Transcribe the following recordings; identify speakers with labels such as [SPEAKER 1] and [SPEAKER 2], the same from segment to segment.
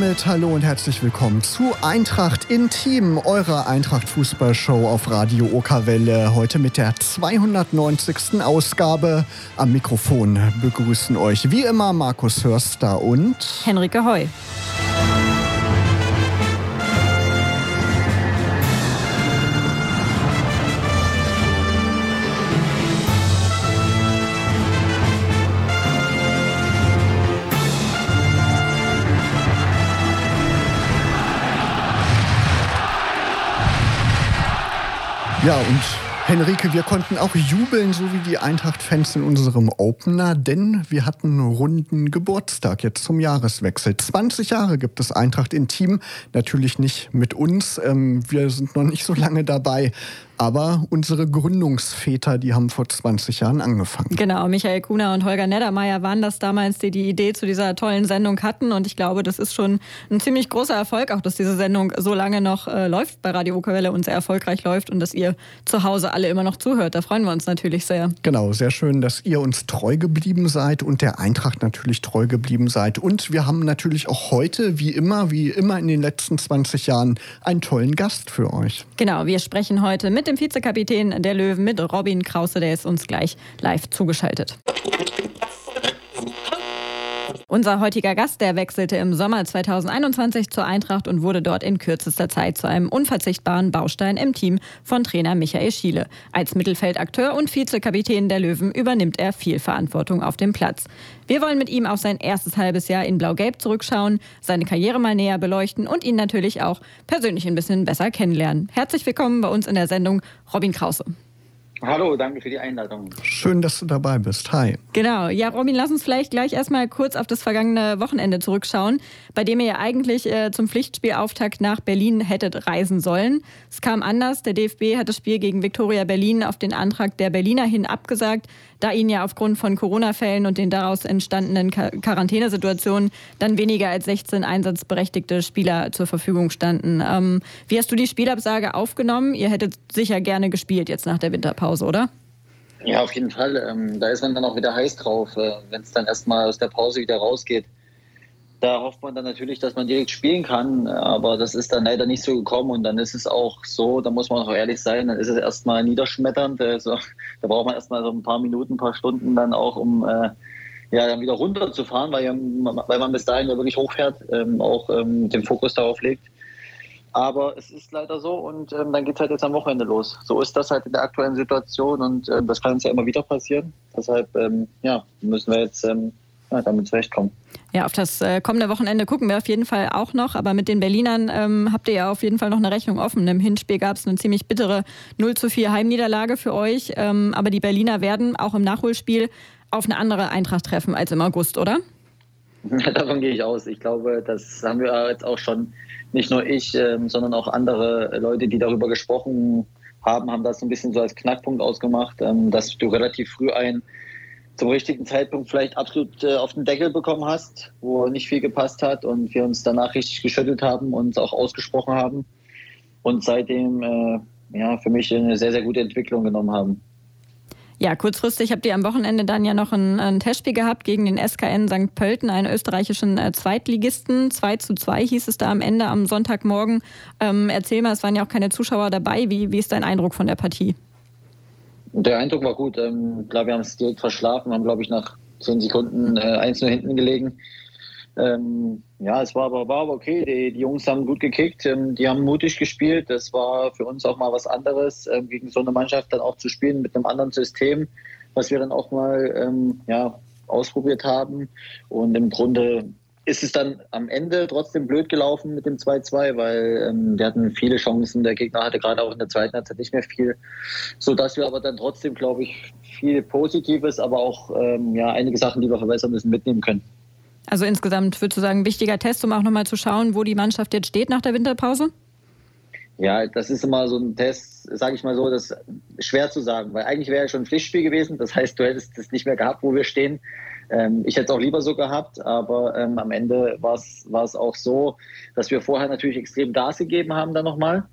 [SPEAKER 1] Damit hallo und herzlich willkommen zu Eintracht Intim, eurer Eintracht Fußballshow auf Radio Okerwelle. Heute mit der 290. Ausgabe. Am Mikrofon begrüßen euch wie immer Markus Hörster und
[SPEAKER 2] Henrike Heu.
[SPEAKER 1] Ja, und Henrike, wir konnten auch jubeln, so wie die Eintracht-Fans in unserem Opener, denn wir hatten einen runden Geburtstag jetzt zum Jahreswechsel. 20 Jahre gibt es Eintracht in Team, natürlich nicht mit uns. Ähm, wir sind noch nicht so lange dabei, aber unsere Gründungsväter, die haben vor 20 Jahren angefangen.
[SPEAKER 2] Genau, Michael Kuhner und Holger Neddermeier waren das damals, die die Idee zu dieser tollen Sendung hatten. Und ich glaube, das ist schon ein ziemlich großer Erfolg, auch dass diese Sendung so lange noch äh, läuft bei Radio Okerwelle und sehr erfolgreich läuft und dass ihr zu Hause alle immer noch zuhört. Da freuen wir uns natürlich sehr.
[SPEAKER 1] Genau, sehr schön, dass ihr uns treu geblieben seid und der Eintracht natürlich treu geblieben seid. Und wir haben natürlich auch heute, wie immer, wie immer in den letzten 20 Jahren, einen tollen Gast für euch.
[SPEAKER 2] Genau, wir sprechen heute mit dem Vizekapitän der Löwen, mit Robin Krause, der ist uns gleich live zugeschaltet. Unser heutiger Gast, der wechselte im Sommer 2021 zur Eintracht und wurde dort in kürzester Zeit zu einem unverzichtbaren Baustein im Team von Trainer Michael Schiele. Als Mittelfeldakteur und Vizekapitän der Löwen übernimmt er viel Verantwortung auf dem Platz. Wir wollen mit ihm auf sein erstes halbes Jahr in Blau-Gelb zurückschauen, seine Karriere mal näher beleuchten und ihn natürlich auch persönlich ein bisschen besser kennenlernen. Herzlich willkommen bei uns in der Sendung Robin Krause.
[SPEAKER 3] Hallo, danke für die Einladung.
[SPEAKER 1] Schön, dass du dabei bist. Hi.
[SPEAKER 2] Genau. Ja, Robin, lass uns vielleicht gleich erstmal kurz auf das vergangene Wochenende zurückschauen, bei dem ihr ja eigentlich äh, zum Pflichtspielauftakt nach Berlin hättet reisen sollen. Es kam anders. Der DFB hat das Spiel gegen Viktoria Berlin auf den Antrag der Berliner hin abgesagt, da ihnen ja aufgrund von Corona-Fällen und den daraus entstandenen Quar Quarantänesituationen dann weniger als 16 einsatzberechtigte Spieler zur Verfügung standen. Ähm, wie hast du die Spielabsage aufgenommen? Ihr hättet sicher gerne gespielt jetzt nach der Winterpause, oder?
[SPEAKER 3] Ja, auf jeden Fall. Ähm, da ist man dann auch wieder heiß drauf, äh, wenn es dann erstmal aus der Pause wieder rausgeht. Da hofft man dann natürlich, dass man direkt spielen kann, aber das ist dann leider nicht so gekommen und dann ist es auch so, da muss man auch ehrlich sein, dann ist es erstmal niederschmetternd. Also, da braucht man erstmal so ein paar Minuten, ein paar Stunden dann auch, um äh, ja, dann wieder runterzufahren, weil, weil man bis dahin ja wirklich hochfährt, ähm, auch ähm, den Fokus darauf legt. Aber es ist leider so und ähm, dann geht es halt jetzt am Wochenende los. So ist das halt in der aktuellen Situation und ähm, das kann uns ja immer wieder passieren. Deshalb ähm, ja, müssen wir jetzt ähm, ja, damit zurechtkommen.
[SPEAKER 2] Ja, auf das äh, kommende Wochenende gucken wir auf jeden Fall auch noch. Aber mit den Berlinern ähm, habt ihr ja auf jeden Fall noch eine Rechnung offen. Im Hinspiel gab es eine ziemlich bittere 0 zu 4 Heimniederlage für euch. Ähm, aber die Berliner werden auch im Nachholspiel auf eine andere Eintracht treffen als im August, oder?
[SPEAKER 3] Davon gehe ich aus. Ich glaube, das haben wir jetzt auch schon, nicht nur ich, ähm, sondern auch andere Leute, die darüber gesprochen haben, haben das so ein bisschen so als Knackpunkt ausgemacht, ähm, dass du relativ früh ein zum richtigen Zeitpunkt vielleicht absolut äh, auf den Deckel bekommen hast, wo nicht viel gepasst hat und wir uns danach richtig geschüttelt haben und auch ausgesprochen haben und seitdem äh, ja, für mich eine sehr, sehr gute Entwicklung genommen haben.
[SPEAKER 2] Ja, kurzfristig habt ihr am Wochenende dann ja noch ein, ein Testspiel gehabt gegen den SKN St. Pölten, einen österreichischen äh, Zweitligisten. 2 zu 2 hieß es da am Ende am Sonntagmorgen. Ähm, erzähl mal, es waren ja auch keine Zuschauer dabei. Wie, wie ist dein Eindruck von der Partie?
[SPEAKER 3] Der Eindruck war gut. Ähm, klar, wir haben es direkt verschlafen, haben, glaube ich, nach zehn Sekunden äh, eins nur hinten gelegen. Ähm, ja, es war aber, war aber okay. Die, die Jungs haben gut gekickt, ähm, die haben mutig gespielt. Das war für uns auch mal was anderes, ähm, gegen so eine Mannschaft dann auch zu spielen mit einem anderen System, was wir dann auch mal ähm, ja, ausprobiert haben. Und im Grunde ist es dann am Ende trotzdem blöd gelaufen mit dem 2-2, weil ähm, wir hatten viele Chancen. Der Gegner hatte gerade auch in der zweiten Halbzeit nicht mehr viel, sodass wir aber dann trotzdem, glaube ich, viel Positives, aber auch ähm, ja, einige Sachen, die wir verbessern müssen, mitnehmen können.
[SPEAKER 2] Also insgesamt würdest du sagen, wichtiger Test, um auch nochmal zu schauen, wo die Mannschaft jetzt steht nach der Winterpause?
[SPEAKER 3] Ja, das ist immer so ein Test, sage ich mal so, das ist schwer zu sagen, weil eigentlich wäre ja schon ein Pflichtspiel gewesen. Das heißt, du hättest es nicht mehr gehabt, wo wir stehen. Ähm, ich hätte es auch lieber so gehabt, aber ähm, am Ende war es auch so, dass wir vorher natürlich extrem Gas gegeben haben dann nochmal.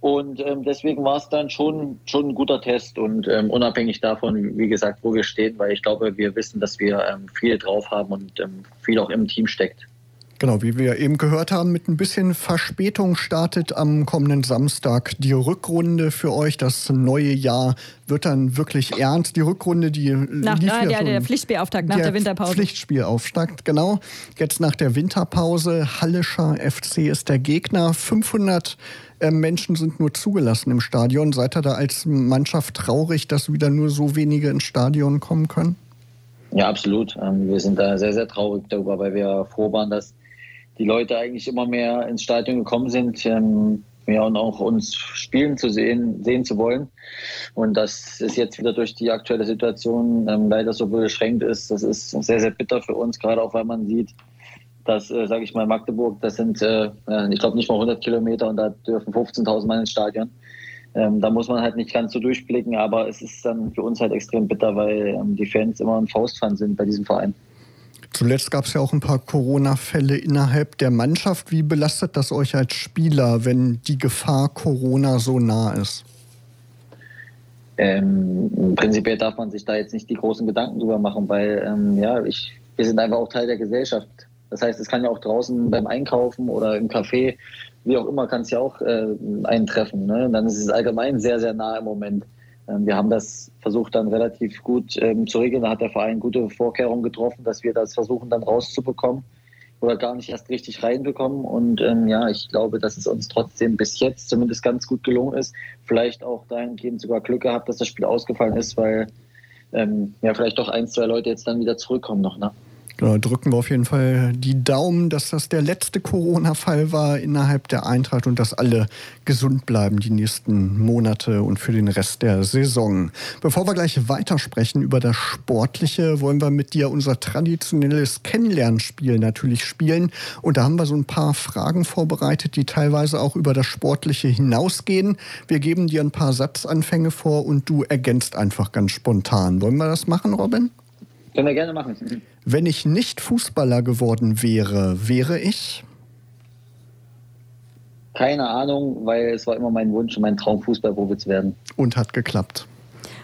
[SPEAKER 3] Und ähm, deswegen war es dann schon, schon ein guter Test und ähm, unabhängig davon, wie gesagt, wo wir stehen, weil ich glaube, wir wissen, dass wir ähm, viel drauf haben und ähm, viel auch im Team steckt.
[SPEAKER 1] Genau, wie wir eben gehört haben, mit ein bisschen Verspätung startet am kommenden Samstag die Rückrunde für euch. Das neue Jahr wird dann wirklich ernst. Die Rückrunde, die
[SPEAKER 2] nach, lief ja, ja der Pflichtspielauftakt nach der, der Winterpause.
[SPEAKER 1] Pflichtspielauftakt, genau. Jetzt nach der Winterpause. Hallischer FC ist der Gegner. 500 äh, Menschen sind nur zugelassen im Stadion. Seid ihr da als Mannschaft traurig, dass wieder nur so wenige ins Stadion kommen können?
[SPEAKER 3] Ja, absolut. Ähm, wir sind da sehr, sehr traurig darüber, weil wir froh waren, dass die Leute eigentlich immer mehr ins Stadion gekommen sind, ähm, ja, und auch uns spielen zu sehen, sehen zu wollen. Und das ist jetzt wieder durch die aktuelle Situation ähm, leider so beschränkt ist. Das ist sehr, sehr bitter für uns, gerade auch weil man sieht, dass, äh, sage ich mal, Magdeburg, das sind, äh, ich glaube, nicht mal 100 Kilometer und da dürfen 15.000 Mann ins Stadion. Ähm, da muss man halt nicht ganz so durchblicken, aber es ist dann für uns halt extrem bitter, weil ähm, die Fans immer ein Faustpfand sind bei diesem Verein.
[SPEAKER 1] Zuletzt gab es ja auch ein paar Corona-Fälle innerhalb der Mannschaft. Wie belastet das euch als Spieler, wenn die Gefahr Corona so nah ist?
[SPEAKER 3] Ähm, prinzipiell darf man sich da jetzt nicht die großen Gedanken drüber machen, weil ähm, ja, ich, wir sind einfach auch Teil der Gesellschaft. Das heißt, es kann ja auch draußen beim Einkaufen oder im Café, wie auch immer, kann es ja auch äh, eintreffen. Ne? Dann ist es allgemein sehr, sehr nah im Moment. Ähm, wir haben das versucht dann relativ gut ähm, zu regeln. Da hat der Verein gute Vorkehrungen getroffen, dass wir das versuchen dann rauszubekommen oder gar nicht erst richtig reinbekommen. Und ähm, ja, ich glaube, dass es uns trotzdem bis jetzt zumindest ganz gut gelungen ist. Vielleicht auch dahingehend sogar Glück gehabt, dass das Spiel ausgefallen ist, weil ähm, ja vielleicht doch ein, zwei Leute jetzt dann wieder zurückkommen noch. Ne?
[SPEAKER 1] Da drücken wir auf jeden Fall die Daumen, dass das der letzte Corona-Fall war innerhalb der Eintracht und dass alle gesund bleiben die nächsten Monate und für den Rest der Saison. Bevor wir gleich weitersprechen über das Sportliche, wollen wir mit dir unser traditionelles Kennenlernspiel natürlich spielen. Und da haben wir so ein paar Fragen vorbereitet, die teilweise auch über das Sportliche hinausgehen. Wir geben dir ein paar Satzanfänge vor und du ergänzt einfach ganz spontan. Wollen wir das machen, Robin?
[SPEAKER 3] Können wir gerne machen.
[SPEAKER 1] Wenn ich nicht Fußballer geworden wäre, wäre ich?
[SPEAKER 3] Keine Ahnung, weil es war immer mein Wunsch und mein Traum, Fußballprofi zu werden.
[SPEAKER 1] Und hat geklappt.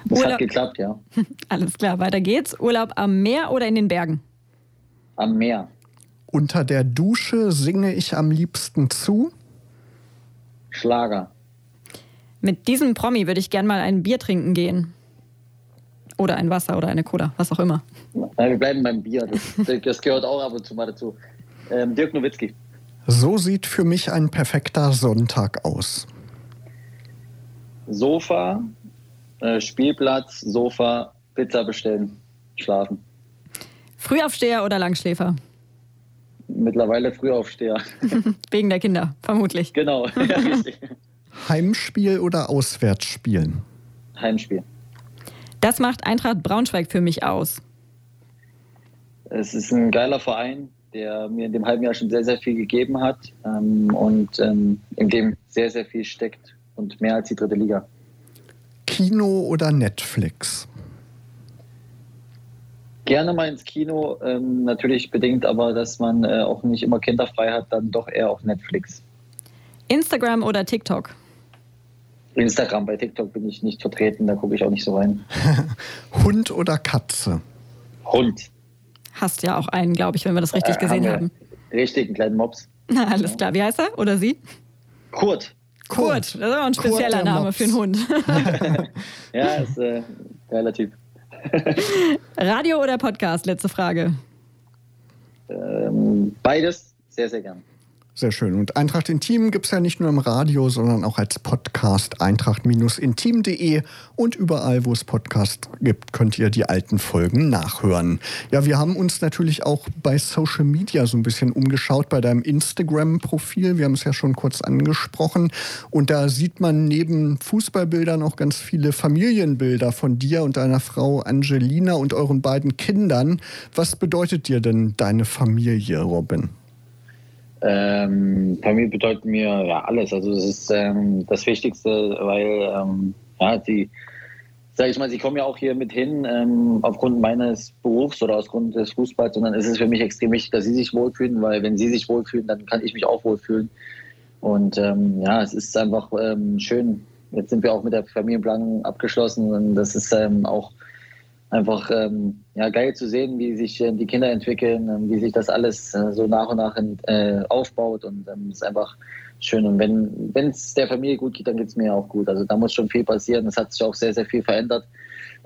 [SPEAKER 3] Es Urlaub. hat geklappt, ja.
[SPEAKER 2] Alles klar, weiter geht's. Urlaub am Meer oder in den Bergen?
[SPEAKER 3] Am Meer.
[SPEAKER 1] Unter der Dusche singe ich am liebsten zu?
[SPEAKER 3] Schlager.
[SPEAKER 2] Mit diesem Promi würde ich gern mal ein Bier trinken gehen. Oder ein Wasser oder eine Cola, was auch immer.
[SPEAKER 3] Nein, wir bleiben beim Bier. Das, das gehört auch ab und zu mal dazu. Ähm, Dirk Nowitzki.
[SPEAKER 1] So sieht für mich ein perfekter Sonntag aus.
[SPEAKER 3] Sofa, äh, Spielplatz, Sofa, Pizza bestellen, schlafen.
[SPEAKER 2] Frühaufsteher oder Langschläfer?
[SPEAKER 3] Mittlerweile Frühaufsteher.
[SPEAKER 2] Wegen der Kinder, vermutlich.
[SPEAKER 3] Genau, ja,
[SPEAKER 1] Heimspiel oder Auswärtsspielen?
[SPEAKER 3] Heimspiel.
[SPEAKER 2] Das macht Eintracht Braunschweig für mich aus.
[SPEAKER 3] Es ist ein geiler Verein, der mir in dem halben Jahr schon sehr, sehr viel gegeben hat ähm, und ähm, in dem sehr, sehr viel steckt und mehr als die dritte Liga.
[SPEAKER 1] Kino oder Netflix?
[SPEAKER 3] Gerne mal ins Kino, ähm, natürlich bedingt aber, dass man äh, auch nicht immer Kinder frei hat, dann doch eher auf Netflix.
[SPEAKER 2] Instagram oder TikTok?
[SPEAKER 3] Instagram, bei TikTok bin ich nicht vertreten, da gucke ich auch nicht so rein.
[SPEAKER 1] Hund oder Katze?
[SPEAKER 3] Hund.
[SPEAKER 2] Hast ja auch einen, glaube ich, wenn wir das richtig äh, gesehen haben. haben.
[SPEAKER 3] Richtig, einen kleinen Mops.
[SPEAKER 2] Na, alles klar. Wie heißt er oder sie?
[SPEAKER 3] Kurt.
[SPEAKER 2] Kurt, das ist aber ein spezieller Name Mops. für einen Hund.
[SPEAKER 3] ja, ist äh, geiler Typ.
[SPEAKER 2] Radio oder Podcast? Letzte Frage.
[SPEAKER 3] Ähm, beides, sehr, sehr gern.
[SPEAKER 1] Sehr schön. Und Eintracht Intim gibt es ja nicht nur im Radio, sondern auch als Podcast. Eintracht-intim.de und überall, wo es Podcasts gibt, könnt ihr die alten Folgen nachhören. Ja, wir haben uns natürlich auch bei Social Media so ein bisschen umgeschaut, bei deinem Instagram-Profil. Wir haben es ja schon kurz angesprochen. Und da sieht man neben Fußballbildern auch ganz viele Familienbilder von dir und deiner Frau Angelina und euren beiden Kindern. Was bedeutet dir denn deine Familie, Robin?
[SPEAKER 3] Ähm, Familie bedeutet mir ja alles. Also es ist ähm, das Wichtigste, weil ähm, ja, sie, sage ich mal, sie kommen ja auch hier mit hin ähm, aufgrund meines Berufs oder aus Grund des Fußballs, sondern es ist für mich extrem wichtig, dass sie sich wohlfühlen, weil wenn sie sich wohlfühlen, dann kann ich mich auch wohlfühlen. Und ähm, ja, es ist einfach ähm, schön. Jetzt sind wir auch mit der Familienplanung abgeschlossen und das ist auch einfach ähm, ja, geil zu sehen, wie sich äh, die Kinder entwickeln, äh, wie sich das alles äh, so nach und nach in, äh, aufbaut und ähm, ist einfach schön. Und wenn es der Familie gut geht, dann geht es mir auch gut. Also da muss schon viel passieren. Es hat sich auch sehr, sehr viel verändert,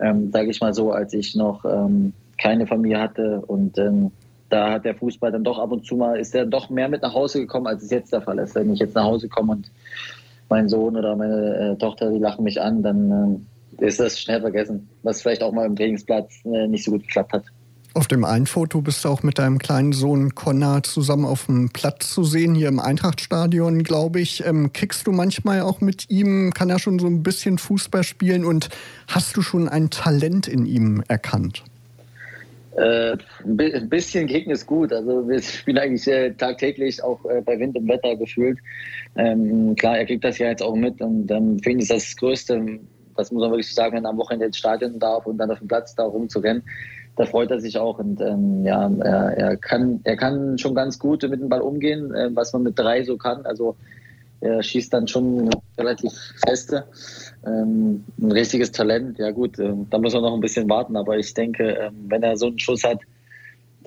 [SPEAKER 3] ähm, sage ich mal so, als ich noch ähm, keine Familie hatte und ähm, da hat der Fußball dann doch ab und zu mal, ist er doch mehr mit nach Hause gekommen, als es jetzt der Fall ist. Wenn ich jetzt nach Hause komme und mein Sohn oder meine äh, Tochter, die lachen mich an, dann äh, ist das schnell vergessen, was vielleicht auch mal im Trainingsplatz äh, nicht so gut geklappt hat.
[SPEAKER 1] Auf dem einen Foto bist du auch mit deinem kleinen Sohn Connor zusammen auf dem Platz zu sehen, hier im Eintrachtstadion, glaube ich. Ähm, kickst du manchmal auch mit ihm? Kann er schon so ein bisschen Fußball spielen? Und hast du schon ein Talent in ihm erkannt?
[SPEAKER 3] Äh, ein bisschen Kicken ist gut. Also wir spielen eigentlich äh, tagtäglich auch äh, bei Wind und Wetter gefühlt. Ähm, klar, er kriegt das ja jetzt auch mit und ähm, für ihn ist das, das Größte, das muss man wirklich sagen, wenn er am Wochenende ins Stadion darf und dann auf dem Platz da rumzurennen. Da freut er sich auch und ähm, ja, er, er, kann, er kann schon ganz gut mit dem Ball umgehen, äh, was man mit drei so kann. Also er schießt dann schon relativ feste. Ähm, ein richtiges Talent, ja gut, äh, da muss man noch ein bisschen warten, aber ich denke, äh, wenn er so einen Schuss hat,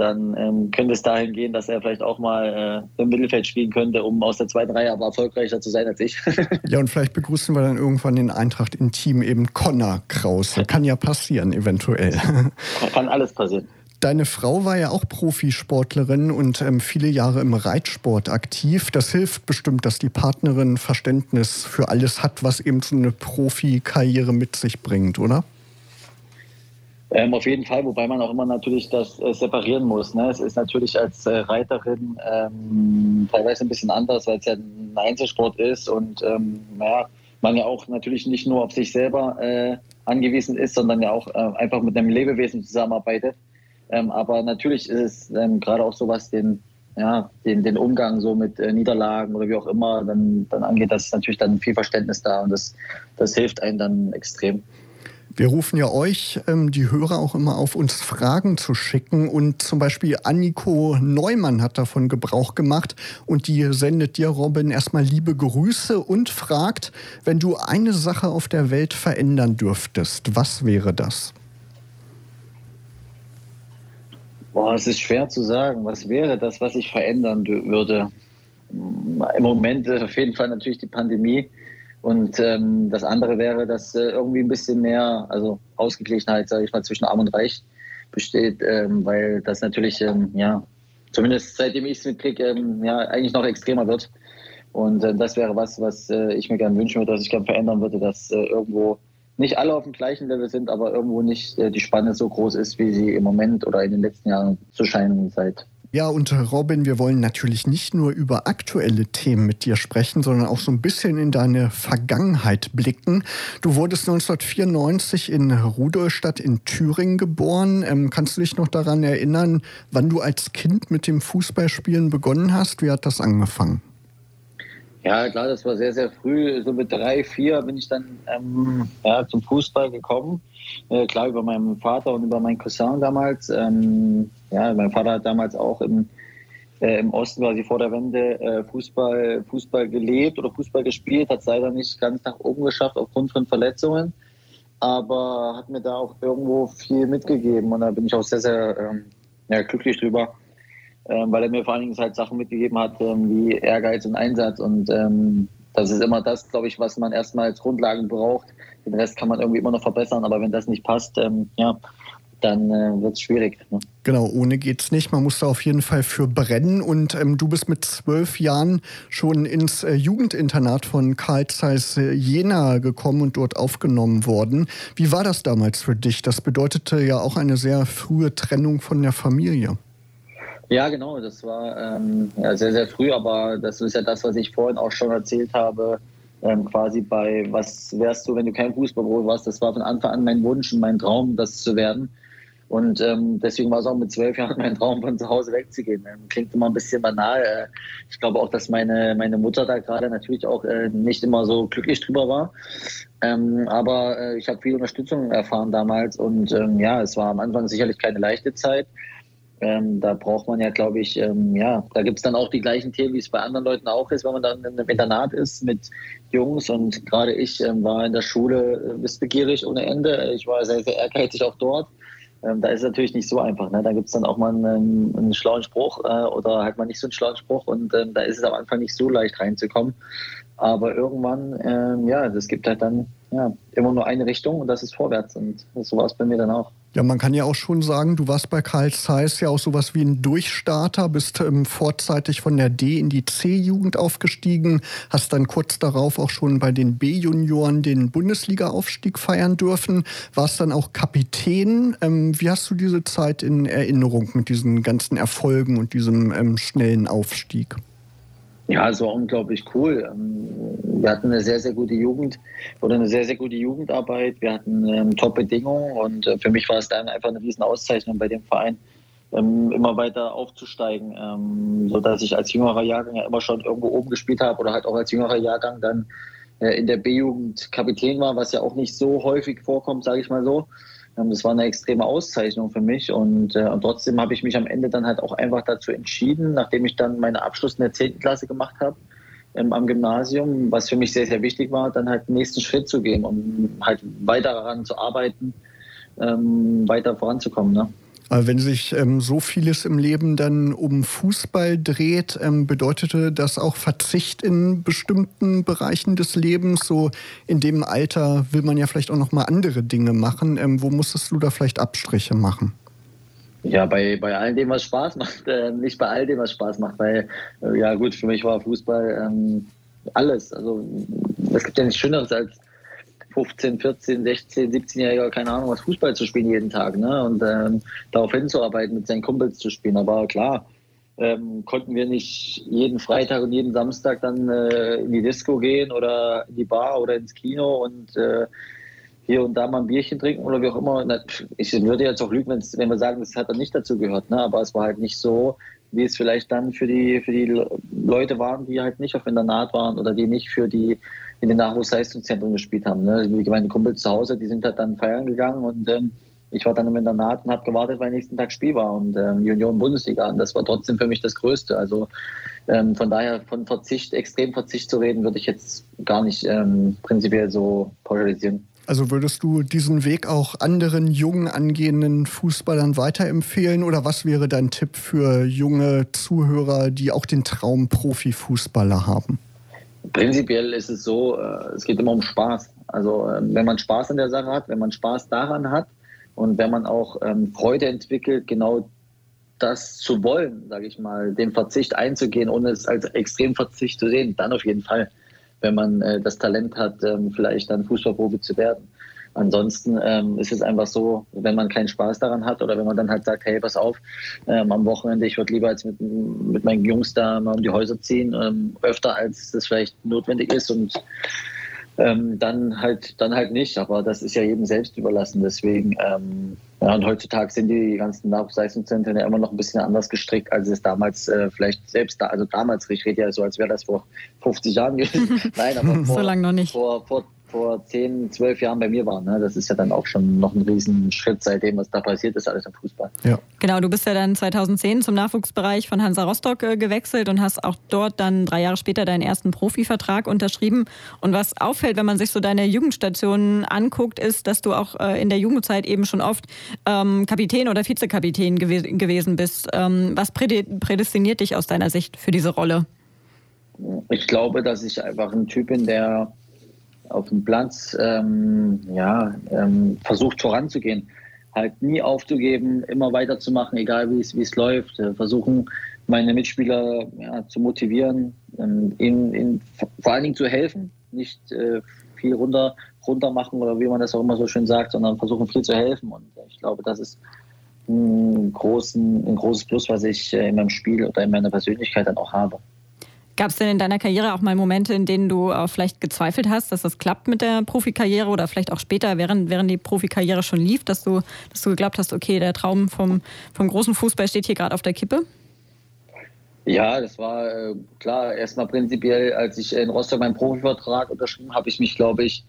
[SPEAKER 3] dann ähm, könnte es dahin gehen, dass er vielleicht auch mal äh, im Mittelfeld spielen könnte, um aus der zweiten Reihe aber erfolgreicher zu sein als ich.
[SPEAKER 1] ja, und vielleicht begrüßen wir dann irgendwann den Eintracht im Team eben Connor Krause. Kann ja passieren, eventuell.
[SPEAKER 3] Kann alles passieren.
[SPEAKER 1] Deine Frau war ja auch Profisportlerin und ähm, viele Jahre im Reitsport aktiv. Das hilft bestimmt, dass die Partnerin Verständnis für alles hat, was eben so eine Profikarriere mit sich bringt, oder?
[SPEAKER 3] Ähm, auf jeden Fall, wobei man auch immer natürlich das äh, separieren muss. Ne? Es ist natürlich als äh, Reiterin ähm, teilweise ein bisschen anders, weil es ja ein Einzelsport ist und ähm, naja, man ja auch natürlich nicht nur auf sich selber äh, angewiesen ist, sondern ja auch äh, einfach mit einem Lebewesen zusammenarbeitet. Ähm, aber natürlich ist es ähm, gerade auch so, was den, ja, den, den Umgang so mit äh, Niederlagen oder wie auch immer dann, dann angeht, das ist natürlich dann viel Verständnis da und das, das hilft einem dann extrem.
[SPEAKER 1] Wir rufen ja euch, ähm, die Hörer, auch immer auf, uns Fragen zu schicken. Und zum Beispiel Anniko Neumann hat davon Gebrauch gemacht. Und die sendet dir, Robin, erstmal liebe Grüße und fragt, wenn du eine Sache auf der Welt verändern dürftest, was wäre das?
[SPEAKER 3] Boah, es ist schwer zu sagen. Was wäre das, was ich verändern würde? Im Moment auf jeden Fall natürlich die Pandemie. Und ähm, das andere wäre, dass äh, irgendwie ein bisschen mehr, also Ausgeglichenheit, sage ich mal, zwischen Arm und Reich besteht, ähm, weil das natürlich, ähm, ja, zumindest seitdem ich es mitkriege, ähm, ja, eigentlich noch extremer wird. Und äh, das wäre was, was äh, ich mir gerne wünschen würde, dass ich gerne verändern würde, dass äh, irgendwo nicht alle auf dem gleichen Level sind, aber irgendwo nicht äh, die Spanne so groß ist, wie sie im Moment oder in den letzten Jahren zu scheinen seit
[SPEAKER 1] ja, und Robin, wir wollen natürlich nicht nur über aktuelle Themen mit dir sprechen, sondern auch so ein bisschen in deine Vergangenheit blicken. Du wurdest 1994 in Rudolstadt in Thüringen geboren. Ähm, kannst du dich noch daran erinnern, wann du als Kind mit dem Fußballspielen begonnen hast? Wie hat das angefangen?
[SPEAKER 3] Ja, klar, das war sehr, sehr früh. So mit drei, vier bin ich dann ähm, ja, zum Fußball gekommen. Äh, klar, über meinen Vater und über meinen Cousin damals. Ähm, ja, mein Vater hat damals auch im, äh, im Osten quasi vor der Wende äh, Fußball, Fußball gelebt oder Fußball gespielt, hat es leider nicht ganz nach oben geschafft aufgrund von Verletzungen. Aber hat mir da auch irgendwo viel mitgegeben und da bin ich auch sehr, sehr ähm, ja, glücklich drüber weil er mir vor allen Dingen halt Sachen mitgegeben hat, ähm, wie Ehrgeiz und Einsatz. Und ähm, das ist immer das, glaube ich, was man erstmal als Grundlagen braucht. Den Rest kann man irgendwie immer noch verbessern, aber wenn das nicht passt, ähm, ja, dann äh, wird es schwierig. Ne?
[SPEAKER 1] Genau, ohne geht's nicht. Man muss da auf jeden Fall für brennen. Und ähm, du bist mit zwölf Jahren schon ins äh, Jugendinternat von Karl Zeiss äh, Jena gekommen und dort aufgenommen worden. Wie war das damals für dich? Das bedeutete ja auch eine sehr frühe Trennung von der Familie.
[SPEAKER 3] Ja, genau, das war ähm, ja, sehr, sehr früh, aber das ist ja das, was ich vorhin auch schon erzählt habe, ähm, quasi bei was wärst du, wenn du kein Fußballprofi warst. Das war von Anfang an mein Wunsch und mein Traum, das zu werden. Und ähm, deswegen war es auch mit zwölf Jahren mein Traum, von zu Hause wegzugehen. Ähm, klingt immer ein bisschen banal. Äh, ich glaube auch, dass meine, meine Mutter da gerade natürlich auch äh, nicht immer so glücklich drüber war. Ähm, aber äh, ich habe viel Unterstützung erfahren damals und ähm, ja, es war am Anfang sicherlich keine leichte Zeit. Ähm, da braucht man ja, glaube ich, ähm, ja, da gibt es dann auch die gleichen Themen, wie es bei anderen Leuten auch ist, wenn man dann in einem Internat ist mit Jungs. Und gerade ich ähm, war in der Schule äh, wissbegierig ohne Ende. Ich war sehr, sehr ehrgeizig auch dort. Ähm, da ist es natürlich nicht so einfach. Ne? Da gibt es dann auch mal einen, einen schlauen Spruch äh, oder halt mal nicht so einen schlauen Spruch und ähm, da ist es am Anfang nicht so leicht reinzukommen. Aber irgendwann, ähm, ja, das gibt halt dann ja, immer nur eine Richtung und das ist vorwärts. Und so war es bei mir dann auch.
[SPEAKER 1] Ja, man kann ja auch schon sagen, du warst bei Karl Zeiss ja auch sowas wie ein Durchstarter, bist ähm, vorzeitig von der D in die C-Jugend aufgestiegen, hast dann kurz darauf auch schon bei den B-Junioren den Bundesliga-Aufstieg feiern dürfen, warst dann auch Kapitän. Ähm, wie hast du diese Zeit in Erinnerung mit diesen ganzen Erfolgen und diesem ähm, schnellen Aufstieg?
[SPEAKER 3] Ja, es war unglaublich cool. Ähm, wir hatten eine sehr, sehr gute Jugend oder eine sehr, sehr gute Jugendarbeit. Wir hatten ähm, Top-Bedingungen und äh, für mich war es dann einfach eine riesen Auszeichnung bei dem Verein, ähm, immer weiter aufzusteigen, ähm, sodass ich als jüngerer Jahrgang ja immer schon irgendwo oben gespielt habe oder halt auch als jüngerer Jahrgang dann äh, in der B-Jugend Kapitän war, was ja auch nicht so häufig vorkommt, sage ich mal so. Ähm, das war eine extreme Auszeichnung für mich und, äh, und trotzdem habe ich mich am Ende dann halt auch einfach dazu entschieden, nachdem ich dann meinen Abschluss in der 10. Klasse gemacht habe ähm, am Gymnasium, was für mich sehr, sehr wichtig war, dann halt den nächsten Schritt zu gehen, um halt weiter daran zu arbeiten, ähm, weiter voranzukommen. Ne?
[SPEAKER 1] Wenn sich ähm, so vieles im Leben dann um Fußball dreht, ähm, bedeutete das auch Verzicht in bestimmten Bereichen des Lebens? So in dem Alter will man ja vielleicht auch noch mal andere Dinge machen. Ähm, wo musstest du da vielleicht Abstriche machen?
[SPEAKER 3] Ja, bei, bei all dem, was Spaß macht, äh, nicht bei all dem, was Spaß macht, weil, äh, ja gut, für mich war Fußball ähm, alles. Also es gibt ja nichts Schöneres als 15, 14, 16, 17-Jähriger, keine Ahnung, was Fußball zu spielen jeden Tag ne? und ähm, darauf hinzuarbeiten, mit seinen Kumpels zu spielen. Aber klar, ähm, konnten wir nicht jeden Freitag und jeden Samstag dann äh, in die Disco gehen oder in die Bar oder ins Kino und äh, hier und da mal ein Bierchen trinken oder wie auch immer. Ich würde jetzt auch lügen, wenn wir sagen, das hat dann nicht dazu gehört, ne? aber es war halt nicht so, wie es vielleicht dann für die, für die Leute waren, die halt nicht auf Internat waren oder die nicht für die in den Nachwuchsleistungszentren gespielt haben. Ne? Meine Kumpels zu Hause, die sind halt dann feiern gegangen und ähm, ich war dann im Internat und habe gewartet, weil nächsten Tag Spiel war und ähm, Union Bundesliga. Und das war trotzdem für mich das Größte. Also ähm, von daher von Verzicht, extrem Verzicht zu reden, würde ich jetzt gar nicht ähm, prinzipiell so pauschalisieren.
[SPEAKER 1] Also würdest du diesen Weg auch anderen jungen angehenden Fußballern weiterempfehlen oder was wäre dein Tipp für junge Zuhörer, die auch den Traum Profifußballer haben?
[SPEAKER 3] Prinzipiell ist es so, äh, es geht immer um Spaß. Also ähm, wenn man Spaß an der Sache hat, wenn man Spaß daran hat und wenn man auch ähm, Freude entwickelt, genau das zu wollen, sage ich mal, den Verzicht einzugehen, ohne es als Extremverzicht zu sehen, dann auf jeden Fall, wenn man äh, das Talent hat, ähm, vielleicht dann Fußballprofi zu werden. Ansonsten ähm, ist es einfach so, wenn man keinen Spaß daran hat oder wenn man dann halt sagt, hey, pass auf, ähm, am Wochenende, ich würde lieber jetzt mit, mit meinen Jungs da mal um die Häuser ziehen, ähm, öfter als das vielleicht notwendig ist und ähm, dann halt dann halt nicht. Aber das ist ja jedem selbst überlassen. Deswegen, ähm, ja, und heutzutage sind die ganzen Nachwuchsleistungszentren ja immer noch ein bisschen anders gestrickt, als es damals äh, vielleicht selbst da, also damals, ich rede ja so, als wäre das vor 50 Jahren gewesen.
[SPEAKER 2] Nein, aber vor, so lange noch nicht.
[SPEAKER 3] Vor, vor vor zehn, zwölf Jahren bei mir war. Ne? Das ist ja dann auch schon noch ein Riesenschritt seitdem, was da passiert ist, alles im Fußball.
[SPEAKER 2] Ja. Genau, du bist ja dann 2010 zum Nachwuchsbereich von Hansa Rostock äh, gewechselt und hast auch dort dann drei Jahre später deinen ersten Profivertrag unterschrieben. Und was auffällt, wenn man sich so deine Jugendstationen anguckt, ist, dass du auch äh, in der Jugendzeit eben schon oft ähm, Kapitän oder Vizekapitän gew gewesen bist. Ähm, was prädestiniert dich aus deiner Sicht für diese Rolle?
[SPEAKER 3] Ich glaube, dass ich einfach ein Typ bin, der auf dem Platz ähm, ja, ähm, versucht voranzugehen. Halt nie aufzugeben, immer weiterzumachen, egal wie es läuft. Äh, versuchen, meine Mitspieler ja, zu motivieren, ähm, ihnen, ihnen, vor allen Dingen zu helfen, nicht äh, viel runter, runter machen oder wie man das auch immer so schön sagt, sondern versuchen viel zu helfen. Und ich glaube, das ist ein, großen, ein großes Plus, was ich äh, in meinem Spiel oder in meiner Persönlichkeit dann auch habe.
[SPEAKER 2] Gab es denn in deiner Karriere auch mal Momente, in denen du auch vielleicht gezweifelt hast, dass das klappt mit der Profikarriere oder vielleicht auch später, während, während die Profikarriere schon lief, dass du, dass du geglaubt hast, okay, der Traum vom, vom großen Fußball steht hier gerade auf der Kippe?
[SPEAKER 3] Ja, das war äh, klar. Erstmal prinzipiell, als ich in Rostock meinen Profivertrag unterschrieben habe, ich mich, glaube ich,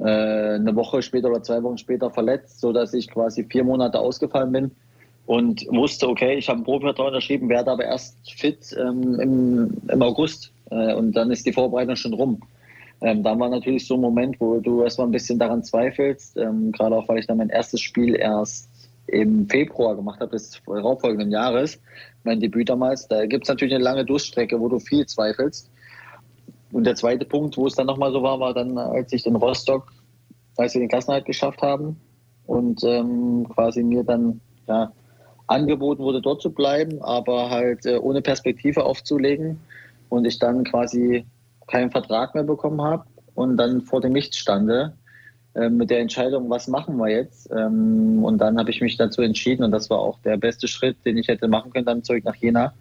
[SPEAKER 3] äh, eine Woche später oder zwei Wochen später verletzt, sodass ich quasi vier Monate ausgefallen bin und wusste, okay, ich habe einen Profivertrag unterschrieben, werde aber erst fit ähm, im, im August äh, und dann ist die Vorbereitung schon rum. ähm, da war natürlich so ein Moment, wo du erstmal ein bisschen daran zweifelst, ähm, gerade auch weil ich dann mein erstes Spiel erst im Februar gemacht habe, des darauffolgenden Jahres, mein Debüt damals. Da gibt es natürlich eine lange Durststrecke, wo du viel zweifelst. Und der zweite Punkt, wo es dann nochmal so war, war dann, als ich in Rostock, als wir den Klassenhalt geschafft haben und ähm, quasi mir dann ja, angeboten wurde, dort zu bleiben, aber halt äh, ohne Perspektive aufzulegen und ich dann quasi keinen Vertrag mehr bekommen habe und dann vor dem Nichts stande äh, mit der Entscheidung, was machen wir jetzt? Ähm, und dann habe ich mich dazu entschieden und das war auch der beste Schritt, den ich hätte machen können, dann zurück nach Jena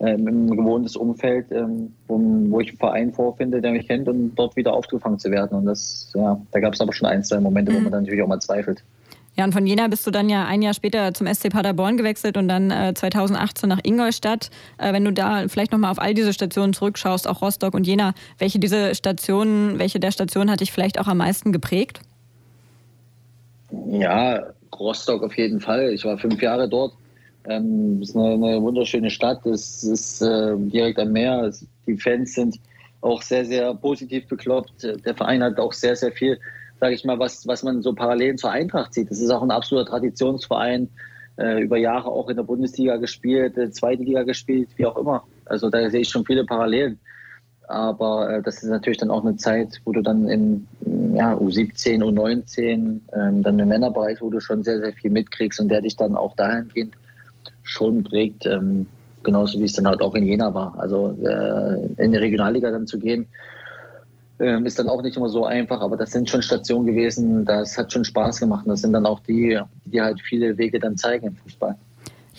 [SPEAKER 3] ähm, im gewohntes Umfeld, ähm, wo, wo, ich einen Verein vorfinde, der mich kennt und dort wieder aufgefangen zu werden. Und das, ja, da gab es aber schon ein, zwei Momente, mhm. wo man dann natürlich auch mal zweifelt.
[SPEAKER 2] Ja, und von Jena bist du dann ja ein Jahr später zum SC Paderborn gewechselt und dann äh, 2018 nach Ingolstadt. Äh, wenn du da vielleicht nochmal auf all diese Stationen zurückschaust, auch Rostock und Jena, welche diese Stationen, welche der Stationen hat dich vielleicht auch am meisten geprägt?
[SPEAKER 3] Ja, Rostock auf jeden Fall. Ich war fünf Jahre dort. Ähm, ist eine, eine, wunderschöne Stadt. Es ist äh, direkt am Meer. Die Fans sind auch sehr, sehr positiv bekloppt. Der Verein hat auch sehr, sehr viel, sage ich mal, was, was man so parallel zur Eintracht sieht. Das ist auch ein absoluter Traditionsverein. Äh, über Jahre auch in der Bundesliga gespielt, äh, zweite Liga gespielt, wie auch immer. Also da sehe ich schon viele Parallelen. Aber äh, das ist natürlich dann auch eine Zeit, wo du dann im ja, U17, U19, ähm, dann im Männerbereich, wo du schon sehr, sehr viel mitkriegst und der dich dann auch dahingehend schon prägt, ähm, genauso wie es dann halt auch in Jena war. Also äh, in die Regionalliga dann zu gehen, äh, ist dann auch nicht immer so einfach, aber das sind schon Stationen gewesen, das hat schon Spaß gemacht. Das sind dann auch die, die halt viele Wege dann zeigen im Fußball.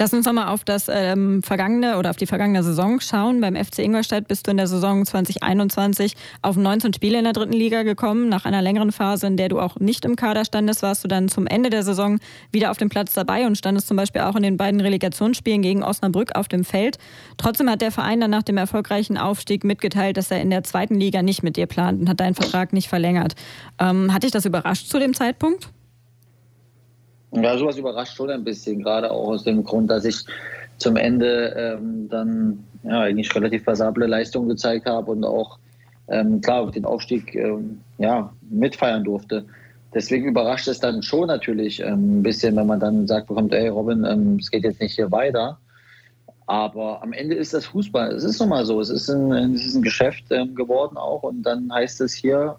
[SPEAKER 2] Lass uns nochmal auf das ähm, vergangene oder auf die vergangene Saison schauen. Beim FC Ingolstadt bist du in der Saison 2021 auf 19 Spiele in der dritten Liga gekommen. Nach einer längeren Phase, in der du auch nicht im Kader standest, warst du dann zum Ende der Saison wieder auf dem Platz dabei und standest zum Beispiel auch in den beiden Relegationsspielen gegen Osnabrück auf dem Feld. Trotzdem hat der Verein dann nach dem erfolgreichen Aufstieg mitgeteilt, dass er in der zweiten Liga nicht mit dir plant und hat deinen Vertrag nicht verlängert. Ähm, hat dich das überrascht zu dem Zeitpunkt?
[SPEAKER 3] Ja, sowas überrascht schon ein bisschen, gerade auch aus dem Grund, dass ich zum Ende ähm, dann ja, eigentlich relativ passable Leistungen gezeigt habe und auch ähm, klar den Aufstieg ähm, ja, mitfeiern durfte. Deswegen überrascht es dann schon natürlich ähm, ein bisschen, wenn man dann sagt bekommt, ey Robin, ähm, es geht jetzt nicht hier weiter. Aber am Ende ist das Fußball. Es ist nun mal so. Es ist ein, es ist ein Geschäft ähm, geworden auch. Und dann heißt es hier,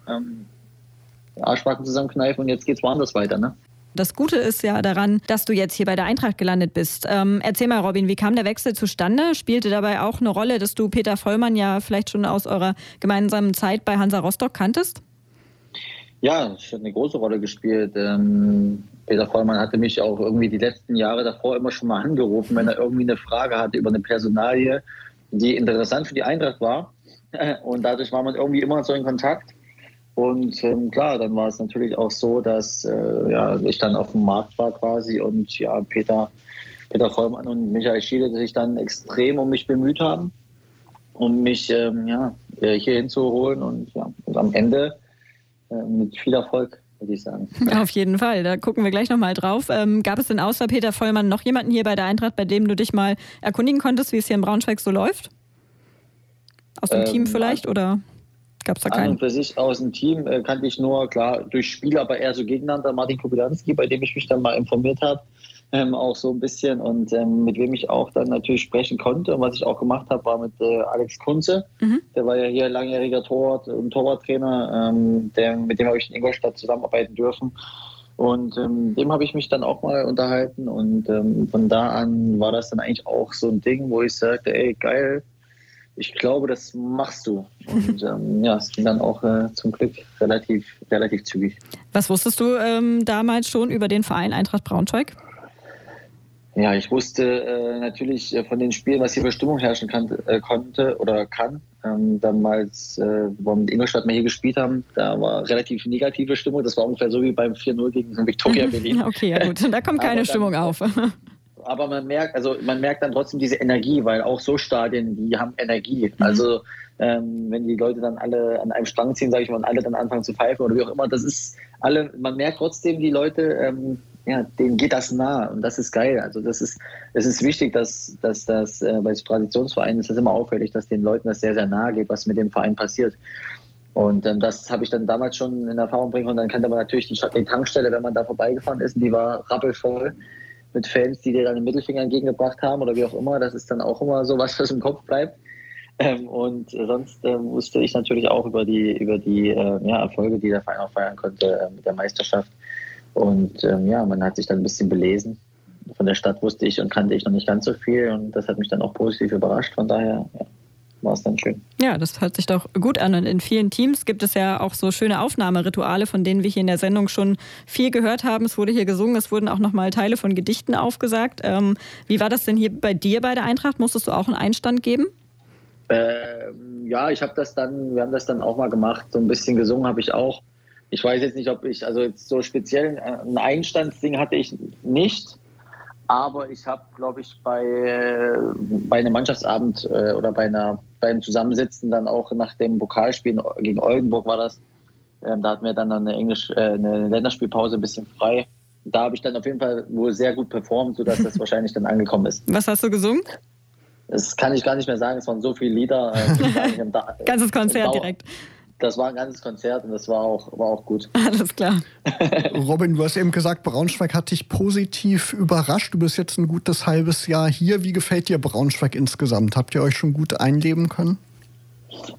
[SPEAKER 3] Arschbacken zusammenkneifen und jetzt geht es woanders weiter. Ne?
[SPEAKER 2] Das Gute ist ja daran, dass du jetzt hier bei der Eintracht gelandet bist. Ähm, erzähl mal, Robin, wie kam der Wechsel zustande? Spielte dabei auch eine Rolle, dass du Peter Vollmann ja vielleicht schon aus eurer gemeinsamen Zeit bei Hansa Rostock kanntest?
[SPEAKER 3] Ja, es hat eine große Rolle gespielt. Ähm, Peter Vollmann hatte mich auch irgendwie die letzten Jahre davor immer schon mal angerufen, wenn er irgendwie eine Frage hatte über eine Personalie, die interessant für die Eintracht war. Und dadurch war man irgendwie immer so in Kontakt. Und ähm, klar, dann war es natürlich auch so, dass äh, ja, ich dann auf dem Markt war quasi und ja, Peter, Peter Vollmann und Michael Schiele sich dann extrem um mich bemüht haben, um mich ähm, ja, äh, hier hinzuholen und, ja, und am Ende äh, mit viel Erfolg. würde Ich sagen.
[SPEAKER 2] Auf jeden Fall, da gucken wir gleich nochmal drauf. Ähm, gab es denn außer Peter Vollmann noch jemanden hier bei der Eintracht, bei dem du dich mal erkundigen konntest, wie es hier in Braunschweig so läuft? Aus dem ähm, Team vielleicht oder? Gab es da keinen? An
[SPEAKER 3] und für sich aus dem Team äh, kannte ich nur, klar, durch Spiel, aber eher so gegeneinander Martin Kubilanski, bei dem ich mich dann mal informiert habe. Ähm, auch so ein bisschen und ähm, mit wem ich auch dann natürlich sprechen konnte. Und was ich auch gemacht habe, war mit äh, Alex Kunze. Mhm. Der war ja hier langjähriger Torwart und Torwarttrainer. Ähm, der, mit dem habe ich in Ingolstadt zusammenarbeiten dürfen. Und ähm, dem habe ich mich dann auch mal unterhalten. Und ähm, von da an war das dann eigentlich auch so ein Ding, wo ich sagte, ey, geil, ich glaube, das machst du. Und ähm, ja, es ging dann auch äh, zum Glück relativ, relativ zügig.
[SPEAKER 2] Was wusstest du ähm, damals schon über den Verein Eintracht Braunschweig?
[SPEAKER 3] Ja, ich wusste äh, natürlich äh, von den Spielen, was hier für Stimmung herrschen kann, äh, konnte oder kann. Ähm, damals, äh, wo wir mit Ingolstadt mal hier gespielt haben, da war relativ negative Stimmung. Das war ungefähr so wie beim 4-0 gegen Victoria Berlin.
[SPEAKER 2] okay, ja gut, da kommt keine Stimmung auf.
[SPEAKER 3] Aber man merkt, also man merkt dann trotzdem diese Energie, weil auch so Stadien, die haben Energie. Mhm. Also ähm, wenn die Leute dann alle an einem Strang ziehen, sage ich mal, und alle dann anfangen zu pfeifen oder wie auch immer, das ist alle, man merkt trotzdem die Leute, ähm, ja, denen geht das nah und das ist geil. Also das ist, es ist wichtig, dass, dass das äh, bei Traditionsvereinen ist das immer auffällig, dass den Leuten das sehr, sehr nahe geht, was mit dem Verein passiert. Und ähm, das habe ich dann damals schon in Erfahrung bringen und dann kannte man natürlich die, die Tankstelle, wenn man da vorbeigefahren ist, die war rappelvoll mit Fans, die dir dann den Mittelfinger entgegengebracht haben oder wie auch immer. Das ist dann auch immer so was, was im Kopf bleibt. Ähm, und sonst ähm, wusste ich natürlich auch über die, über die äh, ja, Erfolge, die der Verein auch feiern konnte äh, mit der Meisterschaft. Und ähm, ja, man hat sich dann ein bisschen belesen. Von der Stadt wusste ich und kannte ich noch nicht ganz so viel und das hat mich dann auch positiv überrascht. Von daher ja, war es dann schön.
[SPEAKER 2] Ja, das hört sich doch gut an. Und in vielen Teams gibt es ja auch so schöne Aufnahmerituale, von denen wir hier in der Sendung schon viel gehört haben. Es wurde hier gesungen, es wurden auch nochmal Teile von Gedichten aufgesagt. Ähm, wie war das denn hier bei dir bei der Eintracht? Musstest du auch einen Einstand geben?
[SPEAKER 3] Ähm, ja, ich habe das dann, wir haben das dann auch mal gemacht. So ein bisschen gesungen habe ich auch. Ich weiß jetzt nicht, ob ich, also jetzt so speziell ein Einstandsding hatte ich nicht. Aber ich habe, glaube ich, bei, bei einem Mannschaftsabend äh, oder bei einer, beim Zusammensitzen dann auch nach dem Pokalspiel gegen Oldenburg war das, ähm, da hatten wir dann eine, Englisch, äh, eine Länderspielpause ein bisschen frei. Da habe ich dann auf jeden Fall wohl sehr gut performt, sodass das wahrscheinlich dann angekommen ist.
[SPEAKER 2] Was hast du gesungen?
[SPEAKER 3] Das kann ich gar nicht mehr sagen, es waren so viele Lieder. Äh,
[SPEAKER 2] Ganzes Konzert direkt.
[SPEAKER 3] Das war ein ganzes Konzert und das war auch, war auch gut.
[SPEAKER 2] Alles klar.
[SPEAKER 1] Robin, du hast eben gesagt, Braunschweig hat dich positiv überrascht. Du bist jetzt ein gutes halbes Jahr hier. Wie gefällt dir Braunschweig insgesamt? Habt ihr euch schon gut einleben können?